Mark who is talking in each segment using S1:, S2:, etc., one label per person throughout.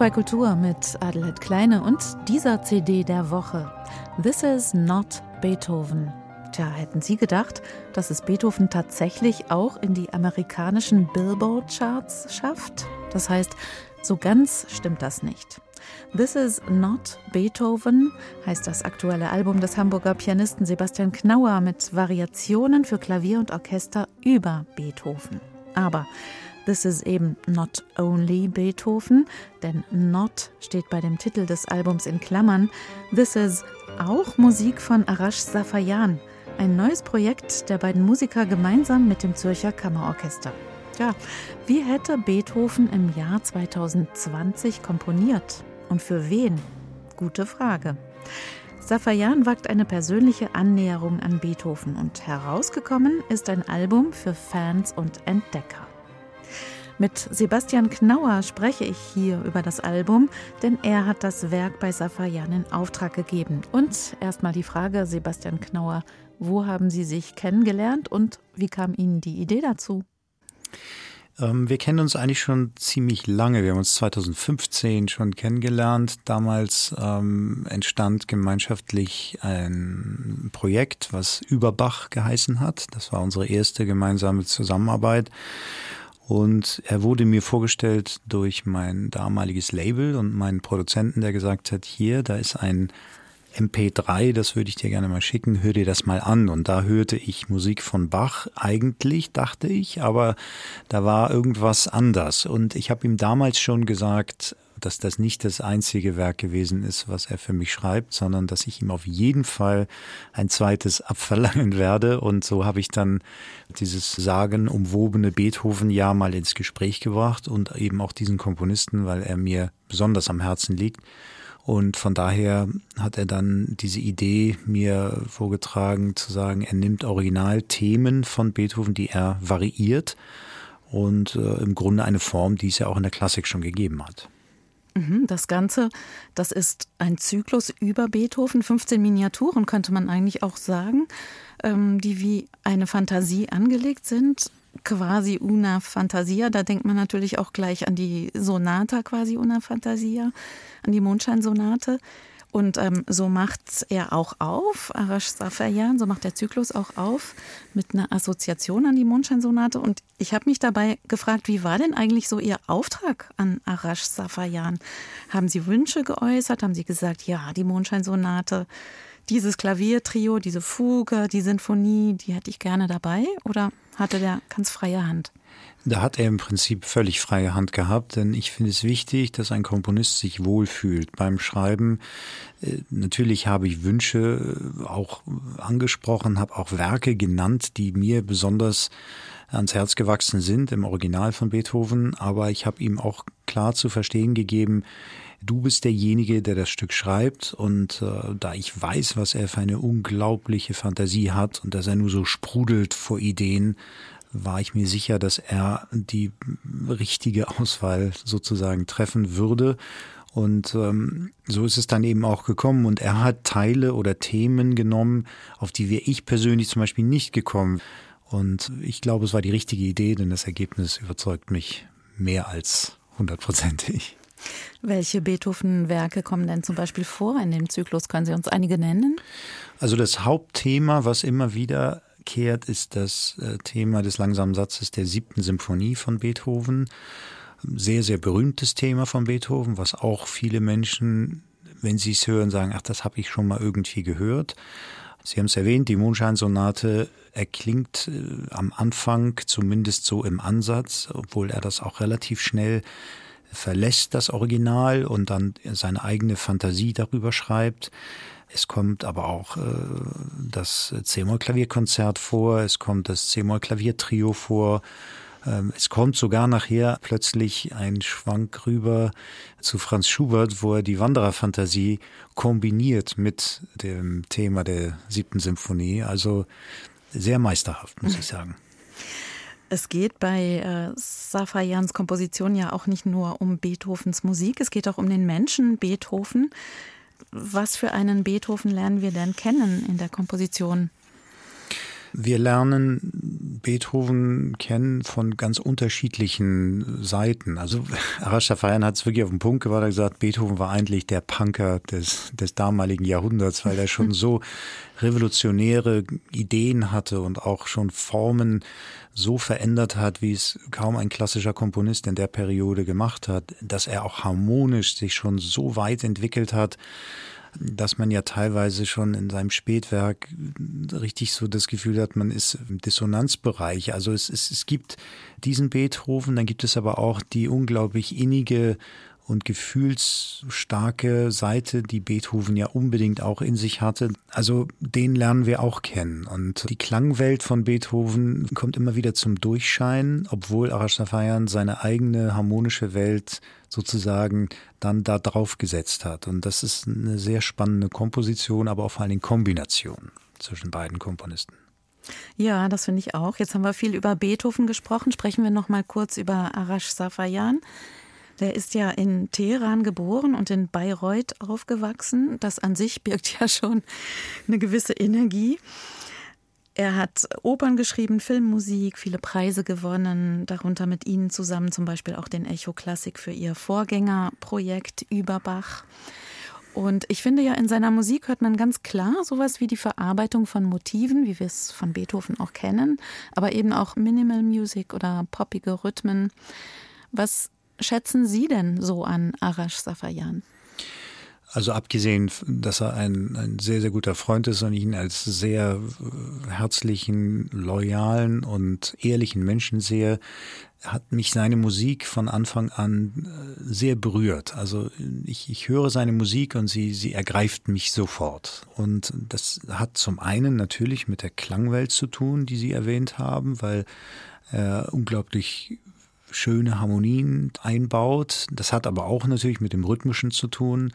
S1: HR2 Kultur mit Adelheid Kleine und dieser CD der Woche. This is not Beethoven. Tja, hätten Sie gedacht, dass es Beethoven tatsächlich auch in die amerikanischen Billboard-Charts schafft? Das heißt, so ganz stimmt das nicht. This is not Beethoven heißt das aktuelle Album des Hamburger Pianisten Sebastian Knauer mit Variationen für Klavier und Orchester über Beethoven. Aber This is eben not only Beethoven, denn not steht bei dem Titel des Albums in Klammern. This is auch Musik von Arash Safayan, ein neues Projekt der beiden Musiker gemeinsam mit dem Zürcher Kammerorchester. Ja, wie hätte Beethoven im Jahr 2020 komponiert? Und für wen? Gute Frage. Safayan wagt eine persönliche Annäherung an Beethoven und herausgekommen ist ein Album für Fans und Entdecker. Mit Sebastian Knauer spreche ich hier über das Album, denn er hat das Werk bei Safayan in Auftrag gegeben. Und erstmal die Frage, Sebastian Knauer, wo haben Sie sich kennengelernt und wie kam Ihnen die Idee dazu?
S2: Ähm, wir kennen uns eigentlich schon ziemlich lange. Wir haben uns 2015 schon kennengelernt. Damals ähm, entstand gemeinschaftlich ein Projekt, was Überbach geheißen hat. Das war unsere erste gemeinsame Zusammenarbeit. Und er wurde mir vorgestellt durch mein damaliges Label und meinen Produzenten, der gesagt hat, hier, da ist ein MP3, das würde ich dir gerne mal schicken, hör dir das mal an. Und da hörte ich Musik von Bach, eigentlich dachte ich, aber da war irgendwas anders. Und ich habe ihm damals schon gesagt, dass das nicht das einzige Werk gewesen ist, was er für mich schreibt, sondern dass ich ihm auf jeden Fall ein zweites abverlangen werde. Und so habe ich dann dieses sagenumwobene Beethoven-Jahr mal ins Gespräch gebracht und eben auch diesen Komponisten, weil er mir besonders am Herzen liegt. Und von daher hat er dann diese Idee mir vorgetragen, zu sagen, er nimmt Originalthemen von Beethoven, die er variiert und äh, im Grunde eine Form, die es ja auch in der Klassik schon gegeben hat.
S1: Mhm, das Ganze, das ist ein Zyklus über Beethoven, 15 Miniaturen könnte man eigentlich auch sagen, ähm, die wie eine Fantasie angelegt sind. Quasi una fantasia, da denkt man natürlich auch gleich an die Sonata quasi una fantasia, an die Mondscheinsonate. Und ähm, so macht er auch auf, Arash Safayan, so macht der Zyklus auch auf mit einer Assoziation an die Mondscheinsonate. Und ich habe mich dabei gefragt, wie war denn eigentlich so Ihr Auftrag an Arash Safayan? Haben Sie Wünsche geäußert? Haben Sie gesagt, ja, die Mondscheinsonate, dieses Klaviertrio, diese Fuge, die Sinfonie, die hätte ich gerne dabei? Oder hatte der ganz freie Hand?
S2: Da hat er im Prinzip völlig freie Hand gehabt, denn ich finde es wichtig, dass ein Komponist sich wohlfühlt beim Schreiben. Äh, natürlich habe ich Wünsche äh, auch angesprochen, habe auch Werke genannt, die mir besonders ans Herz gewachsen sind im Original von Beethoven, aber ich habe ihm auch klar zu verstehen gegeben, du bist derjenige, der das Stück schreibt und äh, da ich weiß, was er für eine unglaubliche Fantasie hat und dass er nur so sprudelt vor Ideen, war ich mir sicher, dass er die richtige Auswahl sozusagen treffen würde. Und ähm, so ist es dann eben auch gekommen. Und er hat Teile oder Themen genommen, auf die wäre ich persönlich zum Beispiel nicht gekommen. Und ich glaube, es war die richtige Idee, denn das Ergebnis überzeugt mich mehr als hundertprozentig.
S1: Welche Beethoven-Werke kommen denn zum Beispiel vor in dem Zyklus? Können Sie uns einige nennen?
S2: Also das Hauptthema, was immer wieder zurückkehrt, ist das äh, Thema des langsamen Satzes der siebten Symphonie von Beethoven. Sehr, sehr berühmtes Thema von Beethoven, was auch viele Menschen, wenn sie es hören, sagen, ach, das habe ich schon mal irgendwie gehört. Sie haben es erwähnt, die Mondscheinsonate erklingt äh, am Anfang zumindest so im Ansatz, obwohl er das auch relativ schnell verlässt, das Original, und dann seine eigene Fantasie darüber schreibt. Es kommt aber auch äh, das C-Moll-Klavierkonzert vor, es kommt das C-Moll-Klaviertrio vor. Ähm, es kommt sogar nachher plötzlich ein Schwank rüber zu Franz Schubert, wo er die Wandererfantasie kombiniert mit dem Thema der siebten Symphonie. Also sehr meisterhaft, muss ich sagen.
S1: Es geht bei äh, Safajans Komposition ja auch nicht nur um Beethovens Musik, es geht auch um den Menschen Beethoven was für einen Beethoven lernen wir denn kennen in der Komposition?
S2: Wir lernen Beethoven kennen von ganz unterschiedlichen Seiten. Also Arash Safarian hat es wirklich auf den Punkt gebracht, er gesagt, Beethoven war eigentlich der Punker des, des damaligen Jahrhunderts, weil er schon so revolutionäre Ideen hatte und auch schon Formen so verändert hat, wie es kaum ein klassischer Komponist in der Periode gemacht hat, dass er auch harmonisch sich schon so weit entwickelt hat, dass man ja teilweise schon in seinem Spätwerk richtig so das Gefühl hat, man ist im Dissonanzbereich. Also es, es, es gibt diesen Beethoven, dann gibt es aber auch die unglaublich innige und gefühlsstarke Seite, die Beethoven ja unbedingt auch in sich hatte. Also den lernen wir auch kennen. Und die Klangwelt von Beethoven kommt immer wieder zum Durchscheinen, obwohl Arash seine eigene harmonische Welt sozusagen dann da drauf gesetzt hat. Und das ist eine sehr spannende Komposition, aber auch vor allen Dingen Kombination zwischen beiden Komponisten.
S1: Ja, das finde ich auch. Jetzt haben wir viel über Beethoven gesprochen. Sprechen wir noch mal kurz über Arash Safayan. Der ist ja in Teheran geboren und in Bayreuth aufgewachsen. Das an sich birgt ja schon eine gewisse Energie. Er hat Opern geschrieben, Filmmusik, viele Preise gewonnen, darunter mit Ihnen zusammen zum Beispiel auch den Echo Klassik für Ihr Vorgängerprojekt Überbach. Und ich finde ja, in seiner Musik hört man ganz klar sowas wie die Verarbeitung von Motiven, wie wir es von Beethoven auch kennen, aber eben auch Minimal Music oder poppige Rhythmen. Was schätzen Sie denn so an Arash Safayan?
S2: Also abgesehen, dass er ein, ein sehr, sehr guter Freund ist und ich ihn als sehr äh, herzlichen, loyalen und ehrlichen Menschen sehe, hat mich seine Musik von Anfang an äh, sehr berührt. Also ich, ich höre seine Musik und sie, sie ergreift mich sofort. Und das hat zum einen natürlich mit der Klangwelt zu tun, die Sie erwähnt haben, weil er unglaublich schöne Harmonien einbaut. Das hat aber auch natürlich mit dem Rhythmischen zu tun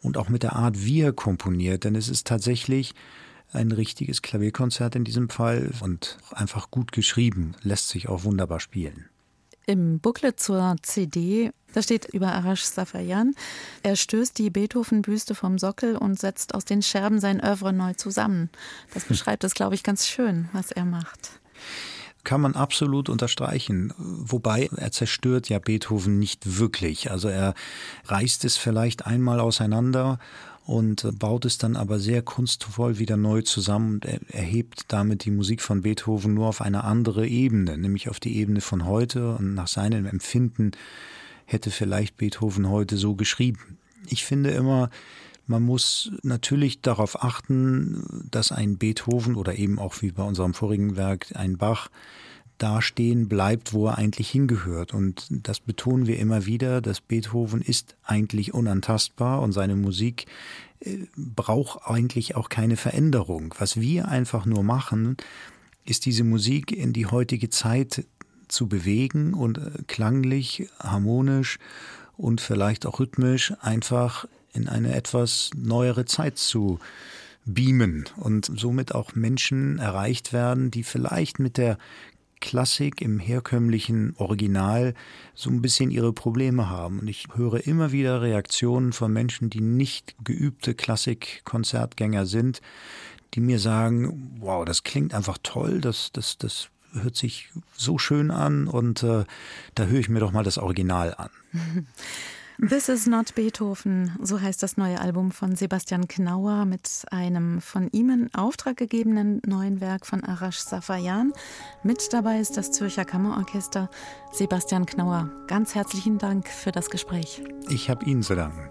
S2: und auch mit der Art, wie er komponiert. Denn es ist tatsächlich ein richtiges Klavierkonzert in diesem Fall und einfach gut geschrieben, lässt sich auch wunderbar spielen.
S1: Im Booklet zur CD, da steht über Arash Safayan, er stößt die Beethoven-Büste vom Sockel und setzt aus den Scherben sein Oeuvre neu zusammen. Das beschreibt es, glaube ich, ganz schön, was er macht
S2: kann man absolut unterstreichen. Wobei er zerstört ja Beethoven nicht wirklich. Also er reißt es vielleicht einmal auseinander und baut es dann aber sehr kunstvoll wieder neu zusammen und er erhebt damit die Musik von Beethoven nur auf eine andere Ebene, nämlich auf die Ebene von heute und nach seinem Empfinden hätte vielleicht Beethoven heute so geschrieben. Ich finde immer, man muss natürlich darauf achten, dass ein Beethoven oder eben auch wie bei unserem vorigen Werk ein Bach dastehen bleibt, wo er eigentlich hingehört. Und das betonen wir immer wieder, dass Beethoven ist eigentlich unantastbar und seine Musik äh, braucht eigentlich auch keine Veränderung. Was wir einfach nur machen, ist diese Musik in die heutige Zeit zu bewegen und äh, klanglich, harmonisch und vielleicht auch rhythmisch einfach in eine etwas neuere Zeit zu beamen und somit auch Menschen erreicht werden, die vielleicht mit der Klassik im herkömmlichen Original so ein bisschen ihre Probleme haben. Und ich höre immer wieder Reaktionen von Menschen, die nicht geübte Klassikkonzertgänger sind, die mir sagen, wow, das klingt einfach toll, das, das, das hört sich so schön an und äh, da höre ich mir doch mal das Original an.
S1: This is not Beethoven, so heißt das neue Album von Sebastian Knauer mit einem von ihm in Auftrag gegebenen neuen Werk von Arash Safayan. Mit dabei ist das Zürcher Kammerorchester. Sebastian Knauer, ganz herzlichen Dank für das Gespräch.
S2: Ich habe Ihnen zu danken.